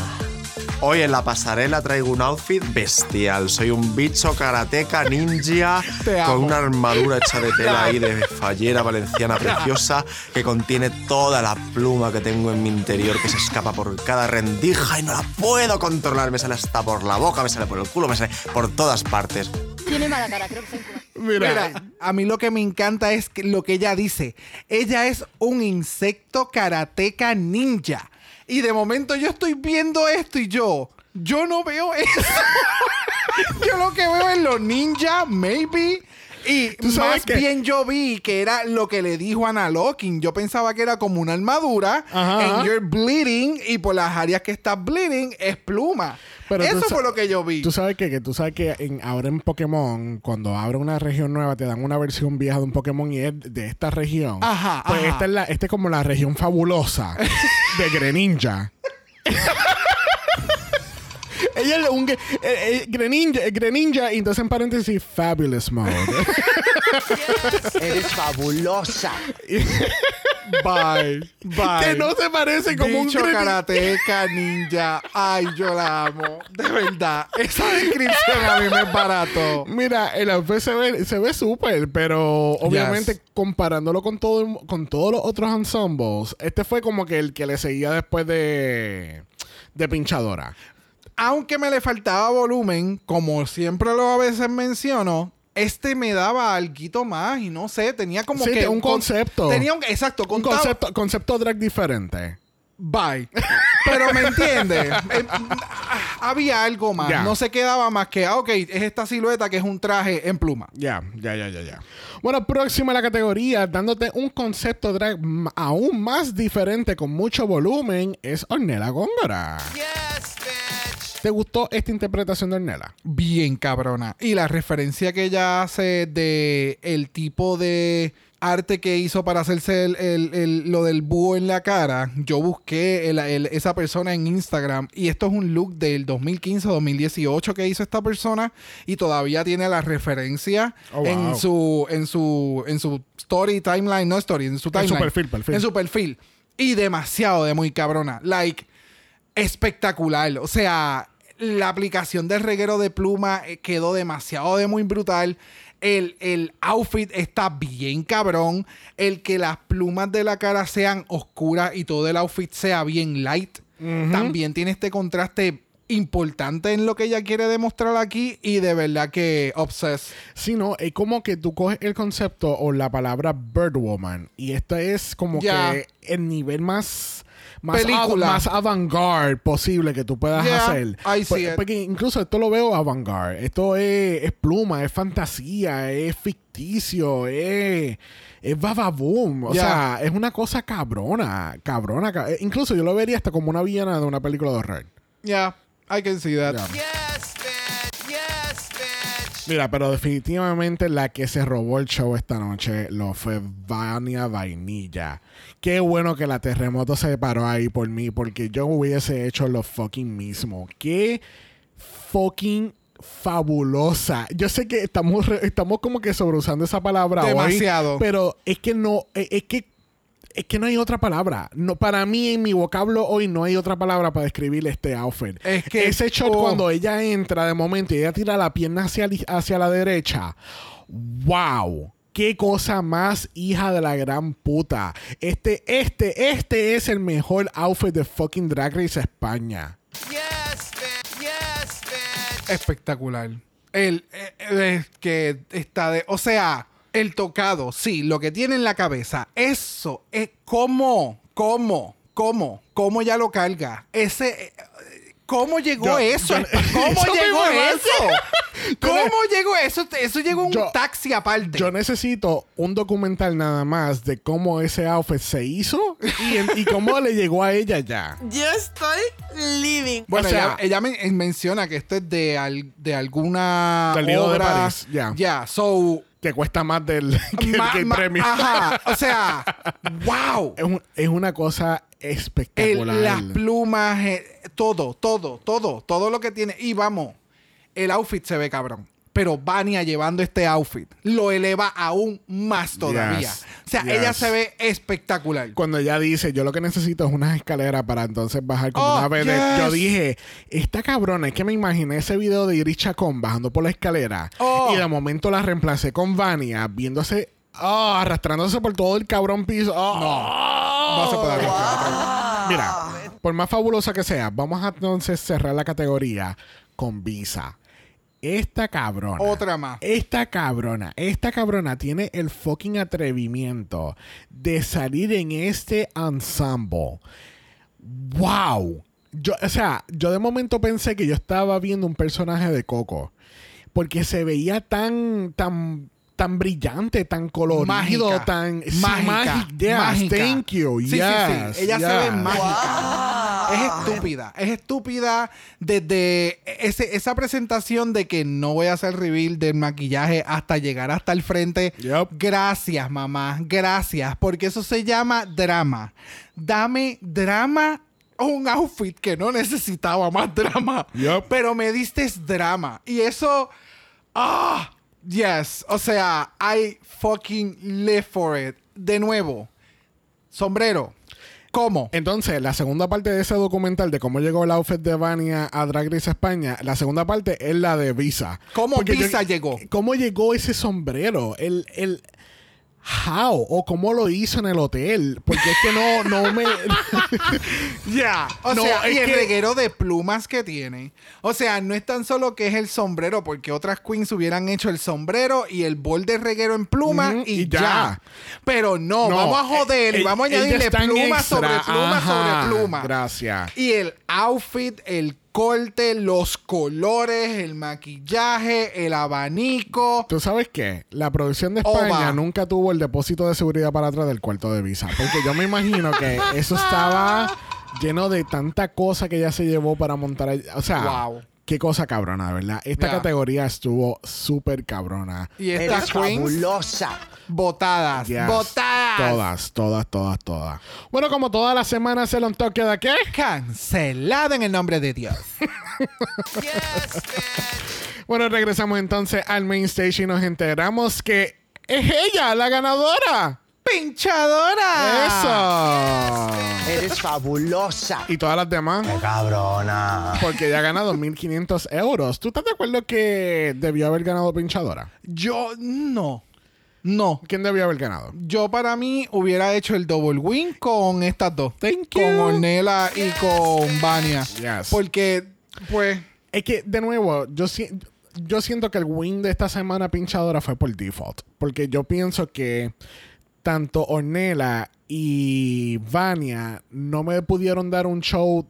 Hoy en la pasarela traigo un outfit bestial. Soy un bicho karateca ninja con una armadura hecha de tela ahí de fallera valenciana preciosa que contiene toda la pluma que tengo en mi interior que se escapa por cada rendija y no la puedo controlar. Me sale hasta por la boca, me sale por el culo, me sale por todas partes. Tiene mala cara, creo que se. Mira, a mí lo que me encanta es lo que ella dice. Ella es un insecto karateca ninja. Y de momento yo estoy viendo esto y yo, yo no veo eso. yo lo que veo es los ninjas, maybe. Y ¿Tú sabes más qué? bien yo vi que era lo que le dijo Ana Locking. Yo pensaba que era como una armadura. Ajá, And ajá. you're bleeding. Y por las áreas que estás bleeding es pluma. Pero Eso fue lo que yo vi. Tú sabes que, que tú sabes que en, ahora en Pokémon, cuando abre una región nueva, te dan una versión vieja de un Pokémon y es de esta región. Ajá, Pues ajá. esta es la, esta es como la región fabulosa de Greninja. Ella es un eh, eh, Greninja, eh, Greninja, y entonces en paréntesis, Fabulous Mode. Eres fabulosa. Bye. Bye. que no se parece como un Bicho Greninja. karateca ninja. Ay, yo la amo. De verdad. Esa descripción a mí me es barato. Mira, el outfit se ve, se ve súper, pero obviamente comparándolo con todo el- con todos los otros ensembles, este fue como que el que le seguía después de de pinchadora. Aunque me le faltaba volumen, como siempre lo a veces menciono, este me daba algo más y no sé, tenía como Sí, que un con- concepto. Tenía un exacto Un concepto, concepto drag diferente. Bye. Pero me entiende. Eh, ah, había algo más. No se quedaba más que, ah, ok, es esta silueta que es un traje en pluma. Ya, ya, ya, ya, ya. Bueno, próxima a la categoría, dándote un concepto drag aún más diferente con mucho volumen, es Ornella Góngora. Bitch. ¿Te gustó esta interpretación de Ornella? bien cabrona. Y la referencia que ella hace de el tipo de arte que hizo para hacerse el- el- el- lo del búho en la cara, yo busqué esa persona en Instagram y esto es un look del 2015-2018 que hizo esta persona y todavía tiene la referencia Oh, en su en su en su story timeline, no story, en su En su timeline. perfil, perfil. En su perfil. Y demasiado de muy cabrona. Like espectacular. O sea, la aplicación del reguero de pluma eh, quedó demasiado de muy brutal. El, el outfit está bien cabrón. El que las plumas de la cara sean oscuras y todo el outfit sea bien light. También tiene este contraste importante en lo que ella quiere demostrar aquí. Y de verdad que obsessed. Sí, no, es como que tú coges el concepto o la palabra Birdwoman y esto es como que el nivel más más, Película. av- más avant-garde posible que tú puedas Yeah, hacer. I see Por- it. Porque incluso esto lo veo avant-garde. Esto es, es pluma, es fantasía, es ficticio, es, es bababoom. O Yeah. sea, es una cosa cabrona, cabrona. ca- eh, Incluso yo lo vería hasta como una villana de una película de horror. Yeah, I can see that. Yeah. Mira, pero definitivamente la que se robó el show esta noche lo fue Vania Vainilla. Qué bueno que la terremoto se paró ahí por mí, porque yo hubiese hecho lo fucking mismo. Qué fucking fabulosa. Yo sé que estamos, re- estamos como que sobreusando esa palabra hoy, Demasiado. pero es que no, es, es que es que no hay otra palabra. No, para mí, en mi vocablo hoy, no hay otra palabra para describir este outfit. Es que- Ese shot oh. cuando ella entra de momento y ella tira la pierna hacia, hacia la derecha. ¡Wow! Qué cosa más hija de la gran puta. Este, este, este es el mejor outfit de fucking Drag Race España. Yes, bitch. Yes, bitch. Espectacular. El eh, eh, que está de. O sea, el tocado, sí, lo que tiene en la cabeza. Eso es cómo, cómo, cómo, cómo ya lo carga. Ese. ¿Cómo llegó Yo- eso? yo- ¿Cómo eso llegó eso? ¿Cómo llegó eso? Eso llegó en un Yo- taxi aparte. Yo necesito un documental nada más de cómo ese outfit se hizo y, en- y cómo le llegó a ella ya. Yo estoy living. Bueno, O sea- ella, ella men- eh, menciona que esto es de, al- de alguna Del Lido de obra. París, ya. Ya, so... Que cuesta más del que, el- ma- que el ma- premio. Ajá, o sea, wow. Es, un- es una cosa El- espectacular. las plumas, eh, todo, todo, todo, todo lo que tiene. Y vamos, el outfit se ve cabrón. Pero Vania llevando este outfit lo eleva aún más todavía. Yes, O sea, yes. ella se ve espectacular. Cuando ella dice, yo lo que necesito es unas escaleras para entonces bajar como Oh, una vedette", yes. Yo dije, esta cabrona, es que me imaginé ese video de Iris Chacón bajando por la escalera Oh. y de momento la reemplacé con Vania viéndose, oh, arrastrándose por todo el cabrón piso. No se puede arreglar. Mira, por más fabulosa que sea, vamos a entonces cerrar la categoría con Visa. Esta cabrona. Otra más. Esta cabrona, esta cabrona tiene el fucking atrevimiento de salir en este ensemble. ¡Wow! Yo, o sea, yo de momento pensé que yo estaba viendo un personaje de Coco. Porque se veía tan, tan, tan brillante, tan colorido, Mágica. tan sí, mágica. yes, mágica. Thank you. Sí, sí, yes, sí. Ella se ve mágica. Es estúpida. Es estúpida desde ese- esa presentación de que no voy a hacer reveal del maquillaje hasta llegar hasta el frente. Gracias, mamá. Gracias. Porque eso se llama drama. Dame drama. o Un outfit que no necesitaba más drama. Yup. Pero me diste drama. Y eso. Ah, yes. O sea, I fucking live for it. De nuevo, sombrero. ¿Cómo? Entonces, la segunda parte de ese documental de cómo llegó el outfit de Vania a Drag Race España, la segunda parte es la de Visa. ¿Cómo Porque yo- Visa llegó? ¿Cómo llegó ese sombrero? El, el how o cómo lo hizo en el hotel, porque es que no no me Ya. O No, sea, y el que- reguero de plumas que tiene. O sea, no es tan solo que es el sombrero, porque otras queens hubieran hecho el sombrero y el bol de reguero en pluma Ujú, y, y ya. ya. Pero no, No, vamos a joder y eh, vamos a eh, añadirle está en pluma extra. sobre pluma Ajá, sobre pluma. Gracias. Y el outfit, el corte, los colores, el maquillaje, el abanico. ¿Tú sabes qué? La producción de. España nunca tuvo el depósito de seguridad para atrás del cuarto de Visa. Porque yo me imagino que eso estaba lleno de tanta cosa que ella se llevó para montar. O sea, Wow. Qué cosa cabrona, ¿verdad? Esta categoría estuvo súper cabrona. Y estas queens fabulosa. botadas. Yes. Botadas. Todas, todas, todas, todas. Bueno, como todas las semanas, el on toque de qué? Cancelada en el nombre de Dios. Yes. Bueno, regresamos entonces al main stage y nos enteramos que es ella la ganadora. ¡Pinchadora! Eso. Eres fabulosa. Y todas las demás. Qué cabrona. Porque ella ha ganado 1.500 euros. ¿Tú estás de acuerdo que debió haber ganado pinchadora? Yo no. No. ¿Quién debió haber ganado? Yo para mí hubiera hecho el double win con estas dos. Thank Con you. Ornella y con Vania. Yes. Porque, pues, Es que, de nuevo, yo, si- yo siento que el win de esta semana pinchadora fue por default. Porque yo pienso que tanto Ornella y Vania no me pudieron dar un show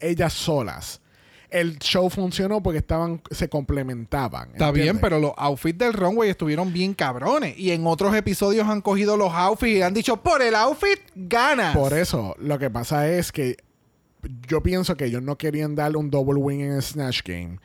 ellas solas. El show funcionó porque estaban, se complementaban. está bien, pero los outfits del runway estuvieron bien cabrones. Y en otros episodios han cogido los outfits y han dicho, por el outfit, ganas. Por eso, lo que pasa es que yo pienso que ellos no querían darle un double win en el Snatch Game.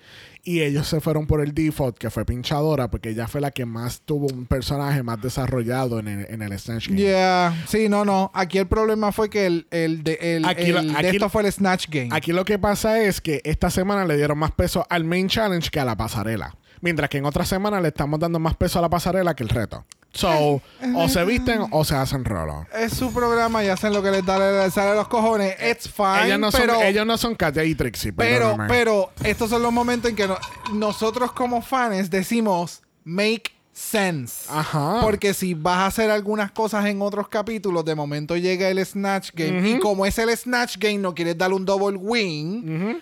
Y ellos se fueron por el default, que fue pinchadora, porque ella fue la que más tuvo un personaje más desarrollado en el, en el Snatch Game. Yeah, sí, no, no. Aquí el problema fue que el, el, de, el, Aquí lo- el de aquí esto fue el Snatch Game. Aquí lo que pasa es que esta semana le dieron más peso al main challenge que a la pasarela. Mientras que en otra semana le estamos dando más peso a la pasarela que el reto. So, o se visten o se hacen rolo. es su programa y hacen lo que les da les sale a los cojones. It's fine. Ellas no pero, son, ellos no son Katia y Trixie. pero, perdóname. pero estos son los momentos en que no- nosotros como fans decimos make sense. Ajá. Porque si vas a hacer algunas cosas en otros capítulos, de momento llega el Snatch Game. Y como es el Snatch Game, no quieres darle un double win.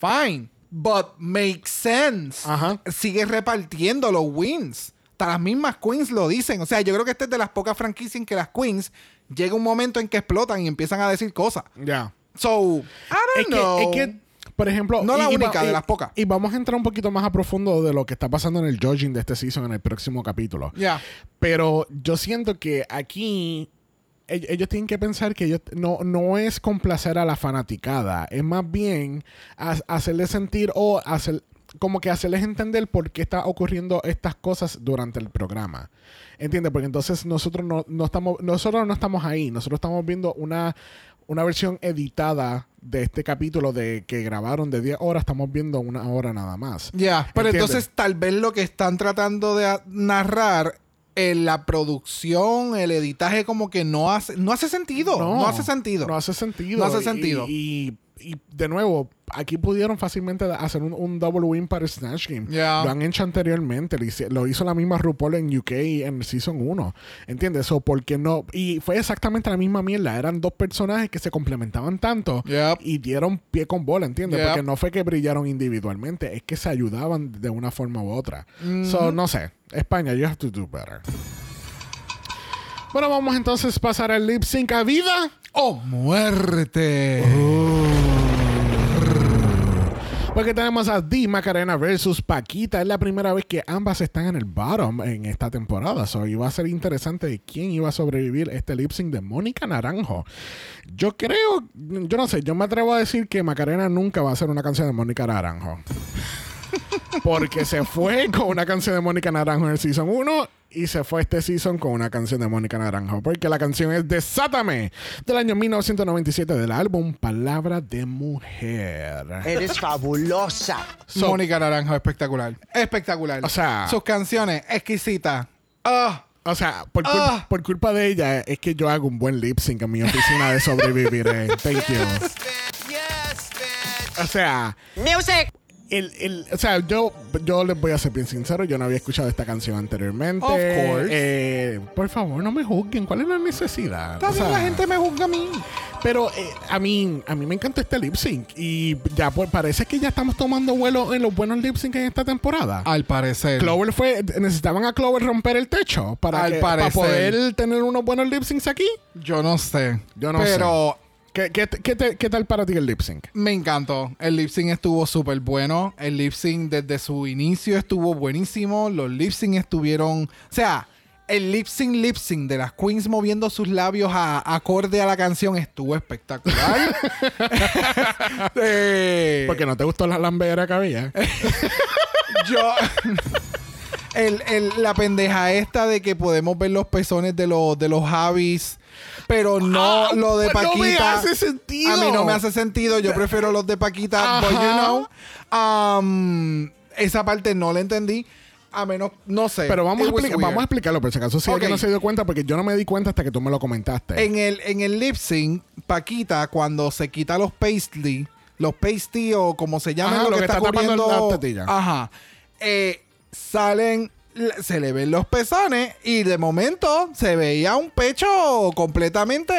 Fine. But makes sense. Ajá. Sigue repartiendo los wins. Hasta las mismas queens lo dicen. O sea, yo creo que esta es de las pocas franquicias en que las queens llega un momento en que explotan y empiezan a decir cosas. Ya. So, I don't Es que, know. es que, por ejemplo. No la y- única, de las pocas. Y vamos a entrar un poquito más a profundo de lo que está pasando en el judging de este season en el próximo capítulo. Ya. Pero yo siento que aquí ell- ellos tienen que pensar que ellos no, no es complacer a la fanaticada, es más bien ha- hacerles sentir o hacer como que hacerles entender por qué está ocurriendo estas cosas durante el programa. ¿Entiendes? Porque entonces nosotros no, no estamos nosotros no estamos ahí, nosotros estamos viendo una una versión editada de este capítulo de que grabaron de 10 horas, estamos viendo una hora nada más. Ya, pero ¿Entiendes? entonces tal vez lo que están tratando de narrar en la producción, el editaje como que no hace no hace sentido, no, hace sentido. No hace sentido. No hace sentido. Y, y de nuevo, aquí pudieron fácilmente hacer un, un double win para Snatch Game. Ya. Lo han hecho anteriormente. Lo hizo la misma RuPaul en UK en Season 1. ¿Entiendes? O porque no. Y fue exactamente la misma mierda. Eran dos personajes que se complementaban tanto Yep. y dieron pie con bola, ¿entiendes? Yep. Porque no fue que brillaron individualmente, es que se ayudaban de una forma u otra. So, no sé. España, you have to do better. Bueno, vamos entonces a pasar al lip sync a vida. ¡Oh, muerte! Porque tenemos a Di Macarena versus Paquita. Es la primera vez que ambas están en el bottom en esta temporada. So, iba a ser interesante de quién iba a sobrevivir este lip sync de Mónica Naranjo. Yo creo, yo no sé, yo me atrevo a decir que Macarena nunca va a hacer una canción de Mónica Naranjo. Porque se fue con una canción de Mónica Naranjo en el season 1 y se fue este season con una canción de Mónica Naranjo. Porque la canción es Desátame del año 1997 del álbum Palabra de Mujer. Eres fabulosa. So- Mónica Naranjo, espectacular. Espectacular. O sea- sus canciones, exquisitas. Ah, O sea, por, cul- Ah. por culpa de ella es que yo hago un buen lip sync en mi oficina de sobrevivir. Thank you. Yes, bitch. Yes, bitch. O sea, Music. El, el- o sea, yo, yo les voy a ser bien sincero, yo no había escuchado esta canción anteriormente. Of course. Eh, por favor, no me juzguen. ¿Cuál es la necesidad? O también sea, la gente me juzga a mí. Pero eh, a mí a mí me encanta este lip sync y ya pues parece que ya estamos tomando vuelo en los buenos lip sync en esta temporada. Al parecer. Clover fue necesitaban a Clover romper el techo para, Al que- para parecer. poder tener unos buenos lip syncs aquí. Yo no sé. Yo no Pero ¿Qué, qué, qué te- qué tal para ti el lip sync? me encantó. El lip sync estuvo súper bueno. El lip sync desde su inicio estuvo buenísimo. Los lip sync estuvieron. O sea, el lip sync lip sync de las queens moviendo sus labios a, acorde a la canción estuvo espectacular. Eh, Porque no te gustó la lambera que había. yo. El- el- la pendeja esta de que podemos ver los pezones de los, de los Javis. Pero no Ah, lo de pues no me Paquita. hace sentido. A mí no me hace sentido. Yo prefiero los de Paquita. But you know. um, esa parte no la entendí. A menos, no sé. Pero vamos a, weird. vamos a explicarlo, por si acaso si Ok. alguien no se dio cuenta, porque yo no me di cuenta hasta que tú me lo comentaste. En el, en el lip sync, Paquita, cuando se quita los paisley, los pasty o como se llama lo, lo que, que está, está cubriendo. las tetillas. Ajá. Eh, salen, le- se le ven los pezones y de momento se veía un pecho completamente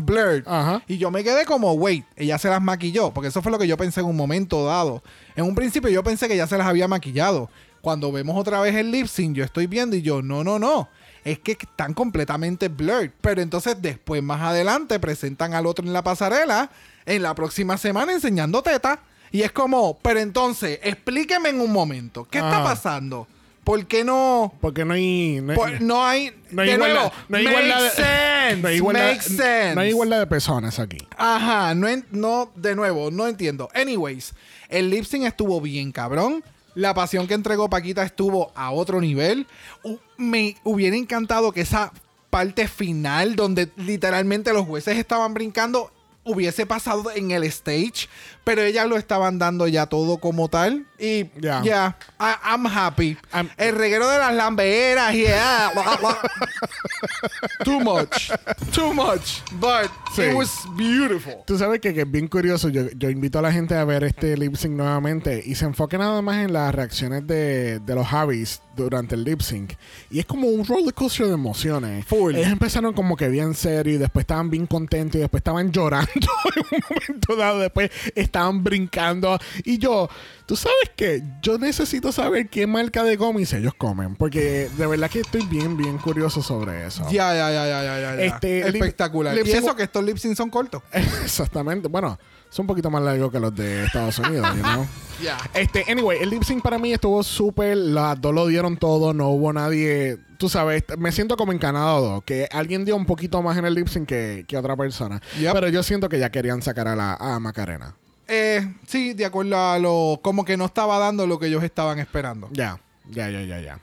Blurred. Ajá. Y yo me quedé como, wait, ella se las maquilló, porque eso fue lo que yo pensé en un momento dado. En un principio yo pensé que ella se las había maquillado. Cuando vemos otra vez el lip sync, yo estoy viendo y yo, no, no, no. Es que están completamente blurred. Pero entonces después, más adelante, presentan al otro en la pasarela en la próxima semana enseñando teta. Y es como, pero entonces, explíqueme en un momento, ¿qué está Ajá. pasando? ¿Por qué no? Porque no hay. No hay, por- no hay. no hay de igualdad- nuevo, no hay makes igualdad de- sense, no hay igualdad- makes sense. no hay igualdad de personas aquí. Ajá, no, en- no, de nuevo, no entiendo. Anyways, el lip sync estuvo bien cabrón. La pasión que entregó Paquita estuvo a otro nivel. U- me hubiera encantado que esa parte final, donde literalmente los jueces estaban brincando, hubiese pasado en el stage. Pero ellas lo estaban dando ya todo como tal. Y ya, Ya. I- I'm happy. I'm- el reguero de las lamberas, yeah. Too much. Too much. But Sí. it was beautiful. Tú sabes que, que es bien curioso. Yo, yo invito a la gente a ver este lip sync nuevamente y se enfoque nada más en las reacciones de, de los Javis durante el lip sync. Y es como un roller coaster de emociones. Full. Ellos empezaron como que bien serio y después estaban bien contentos y después estaban llorando en un momento dado. Después estaban brincando. Y yo, tú sabes que yo necesito saber qué marca de gomis ellos comen. Porque de verdad que estoy bien, bien curioso sobre eso. Ya, ya, ya, ya, ya, ya. Este, el lip- Espectacular. lip y eso que estos lip sync son cortos. Exactamente. Bueno, son un poquito más largos que los de Estados Unidos, you know? Ya. Este, anyway, el lip sync para mí estuvo súper. Las dos lo dieron todo, no hubo nadie. Tú sabes, me siento como en Canadá 2, que alguien dio un poquito más en el lip sync que, que otra persona. Yep. Pero yo siento que ya querían sacar a la a Macarena. Eh, sí, de acuerdo a lo. Como que no estaba dando lo que ellos estaban esperando. Ya, ya, ya, ya, ya.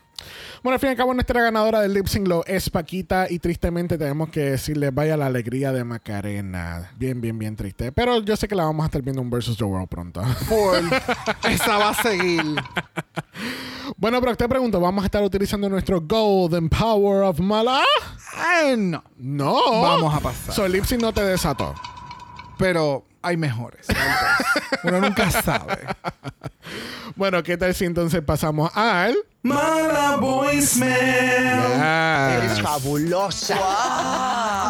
Bueno, al fin y al cabo, nuestra ganadora del lip sync lo es Paquita. Y tristemente tenemos que decirle vaya la alegría de Macarena. Bien, bien, bien triste. Pero yo sé que la vamos a estar viendo en Versus the World pronto. Full. Esa va a seguir. bueno, pero te pregunto, ¿vamos a estar utilizando nuestro Golden Power of Mala? Eh, no. No. Vamos a pasar. So, el lip sync no te desató. Pero hay mejores. Uno nunca sabe. Bueno, ¿qué tal si entonces pasamos al... Mala voicemail. Eres Yes. fabulosa.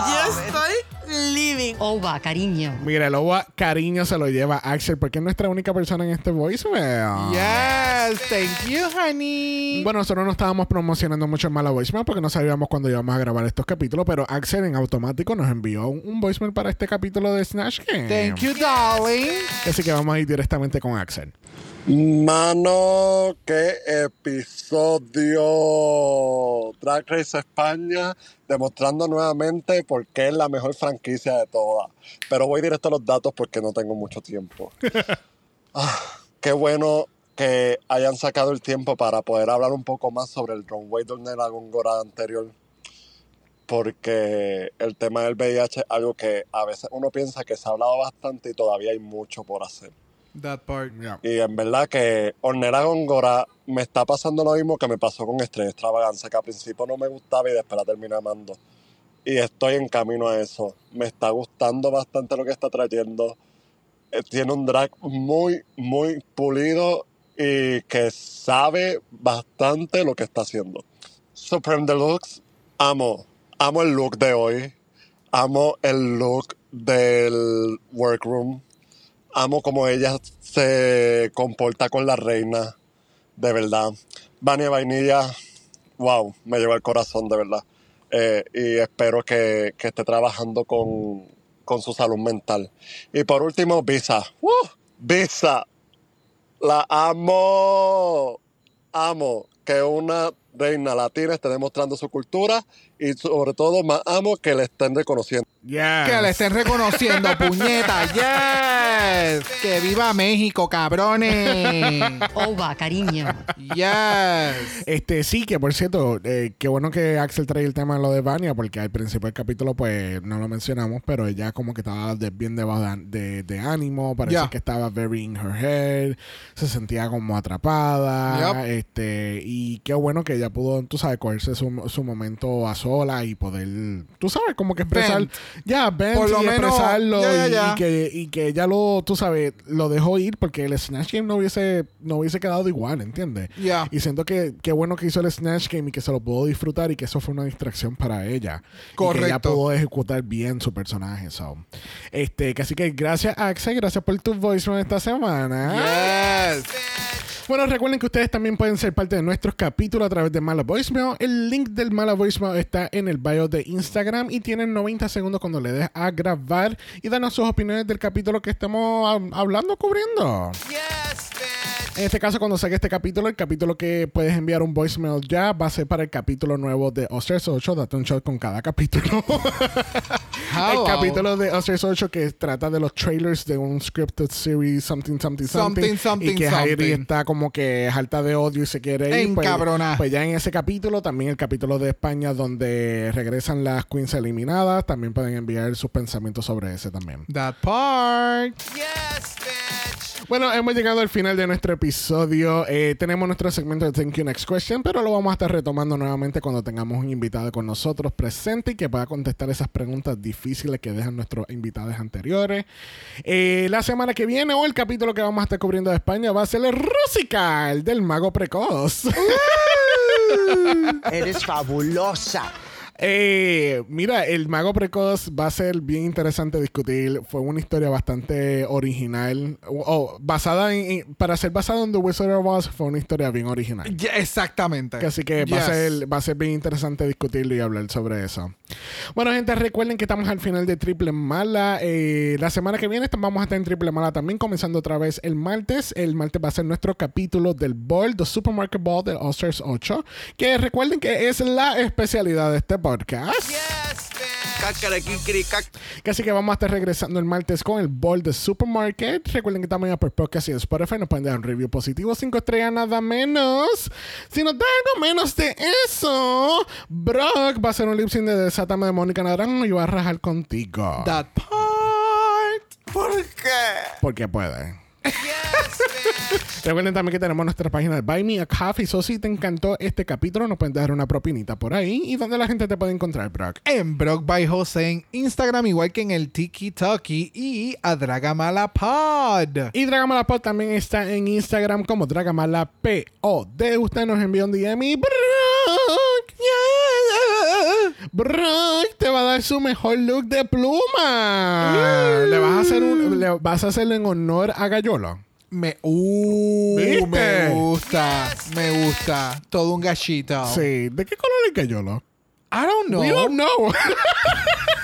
Yo estoy living. Ova, cariño. Mira, el OVA cariño se lo lleva Axel porque es nuestra única persona en este voicemail. Yes, thank you, honey. Bueno, nosotros no estábamos promocionando mucho en Mala Voicemail porque no sabíamos cuándo íbamos a grabar estos capítulos, pero Axel en automático nos envió un, un voicemail para este capítulo de Snatch Game. Thank you, darling. Así que vamos a ir directamente con Axel. Mano, qué episodio. Drag Race España demostrando nuevamente por qué es la mejor franquicia de todas. Pero voy directo a los datos porque no tengo mucho tiempo. Ah, qué bueno que hayan sacado el tiempo para poder hablar un poco más sobre el runway de Ornella Góngora anterior. Porque el tema del VIH es algo que a veces uno piensa que se ha hablado bastante y todavía hay mucho por hacer. That part. Y en verdad que Ornella Góngora me está pasando lo mismo que me pasó con Estrella Extravaganza, que al principio no me gustaba y después la terminé amando. Y estoy en camino a eso. Me está gustando bastante lo que está trayendo. Eh, Tiene un drag muy, muy pulido y que sabe bastante lo que está haciendo. Supreme Deluxe, amo. Amo el look de hoy. Amo el look del workroom amo como ella se comporta con la reina, de verdad. Vania Vainilla, wow, me lleva el corazón, de verdad. Eh, y espero que, que esté trabajando con, con su salud mental. Y por último, Visa. ¡Uh! Visa, la amo. Amo que una reina latina esté demostrando su cultura y sobre todo más amo que le estén reconociendo. Yes. Que le estén reconociendo, puñeta. Yes. Que viva México, cabrones. Ova, cariño. Yes. Este, sí, que por cierto, eh, qué bueno que Axel trae el tema de lo de Vania, porque al principio del capítulo, pues, no lo mencionamos, pero ella como que estaba de- bien debajo de, de- de ánimo, parece que estaba very in her head, se sentía como atrapada, este, y qué bueno que ella pudo, tú sabes, cogerse su, su momento a sola y poder, tú sabes, como que expresar, ya, vent Por lo y menos, expresarlo, ya, ya, y- y que, y que ella lo, tú sabes, lo dejó ir porque el Snatch Game no hubiese, no hubiese quedado igual, ¿entiendes? Ya. Y siento que qué bueno que hizo el Snatch Game y que se lo pudo disfrutar y que eso fue una distracción para ella. Y que ella Correcto. pudo ejecutar bien su personaje. So. Este, que así que gracias, Axel. Gracias por tu voicemail esta semana. Yes. Bueno, recuerden que ustedes también pueden ser parte de nuestros capítulos a través de Mala Voicemail. El link del Mala Voicemail está en el bio de Instagram y tienen 90 segundos cuando le des a grabar y danos sus opiniones del capítulo que estamos hab- hablando, cubriendo. Yes. En este caso, cuando saque este capítulo, el capítulo que puedes enviar un voicemail ya va a ser para el capítulo nuevo de Osters 8. Date un shot con cada capítulo. el capítulo de Osters 8 que trata de los trailers de un scripted series, something, something, something. Something, something, y que Heidi something. está como que harta de odio y se quiere ir. Pues, pues ya en ese capítulo, también el capítulo de España donde regresan las queens eliminadas, también pueden enviar sus pensamientos sobre ese también. That part. Yes, bitch. Bueno, hemos llegado al final de nuestro episodio. Eh, tenemos nuestro segmento de Thank You Next Question, pero lo vamos a estar retomando nuevamente cuando tengamos un invitado con nosotros presente y que pueda contestar esas preguntas difíciles que dejan nuestros invitados anteriores. Eh, la semana que viene o el capítulo que vamos a estar cubriendo de España va a ser el Rusical del Mago Precoz. Eres fabulosa. Eh, mira, el Mago Precoz va a ser bien interesante discutir. Fue una historia bastante original. O basada en, Para ser basada en The Wizard of Oz, fue una historia bien original. Ya, exactamente. Así que va, a Yes. ser, va a ser bien interesante discutirlo y hablar sobre eso. Bueno, gente, recuerden que estamos al final de Triple Mala. Eh, la semana que viene vamos a estar en Triple Mala también, comenzando otra vez el martes. El martes va a ser nuestro capítulo del Ball, The Supermarket Ball de All Stars 8. Que recuerden que es la especialidad de este podcast. Cacaraquiciricac. Que Así que vamos a estar regresando el martes con el Ball de Supermarket. Recuerden que estamos en Apple Podcast y en Spotify. Nos pueden dar un review positivo, 5 estrellas, nada menos. Si nos da algo menos de eso, Brock va a hacer un lip sync de Desátame de Mónica Naranjo y va a rajar contigo. That part. ¿Por qué? Porque puede. Recuerden también que tenemos nuestra página de Buy Me a Coffee. So, si te encantó este capítulo, nos pueden dejar una propinita por ahí. ¿Y dónde la gente te puede encontrar, Brock? En Brock by Jose en Instagram, igual que en el Tiki Talkie y a Dragamala Pod. Y Dragamalapod también está en Instagram como Dragamalapod. Usted nos envió un DM y Brock, yeah, Brock te va a dar su mejor look de pluma. Le vas a hacer un, le vas a hacerlo en honor a Gallolo. Me, uh, ¿Viste? me gusta, me gusta. Todo un gallito. Sí, ¿de qué color es Gallolo? I don't know. We don't know.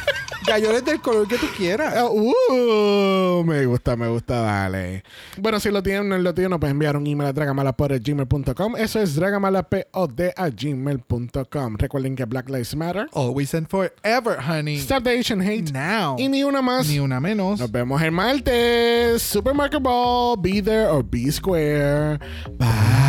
Gallones del color que tú quieras. Uh, me gusta, me gusta, dale. Bueno, si lo tienen, no lo tienen, nos pueden enviar un email a dragamalapod.gmail.com. Eso es dragamalapod.gmail.com. Recuerden que Black Lives Matter. Always and forever, honey. Stop the Asian hate. Now. Y ni una más. Ni una menos. Nos vemos el martes. Supermarket Ball. Be there or be square. Bye.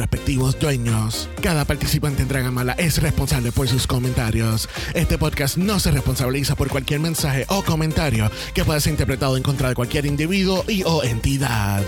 respectivos dueños. Cada participante en Dragamala es responsable por sus comentarios. Este podcast no se responsabiliza por cualquier mensaje o comentario que pueda ser interpretado en contra de cualquier individuo y o entidad.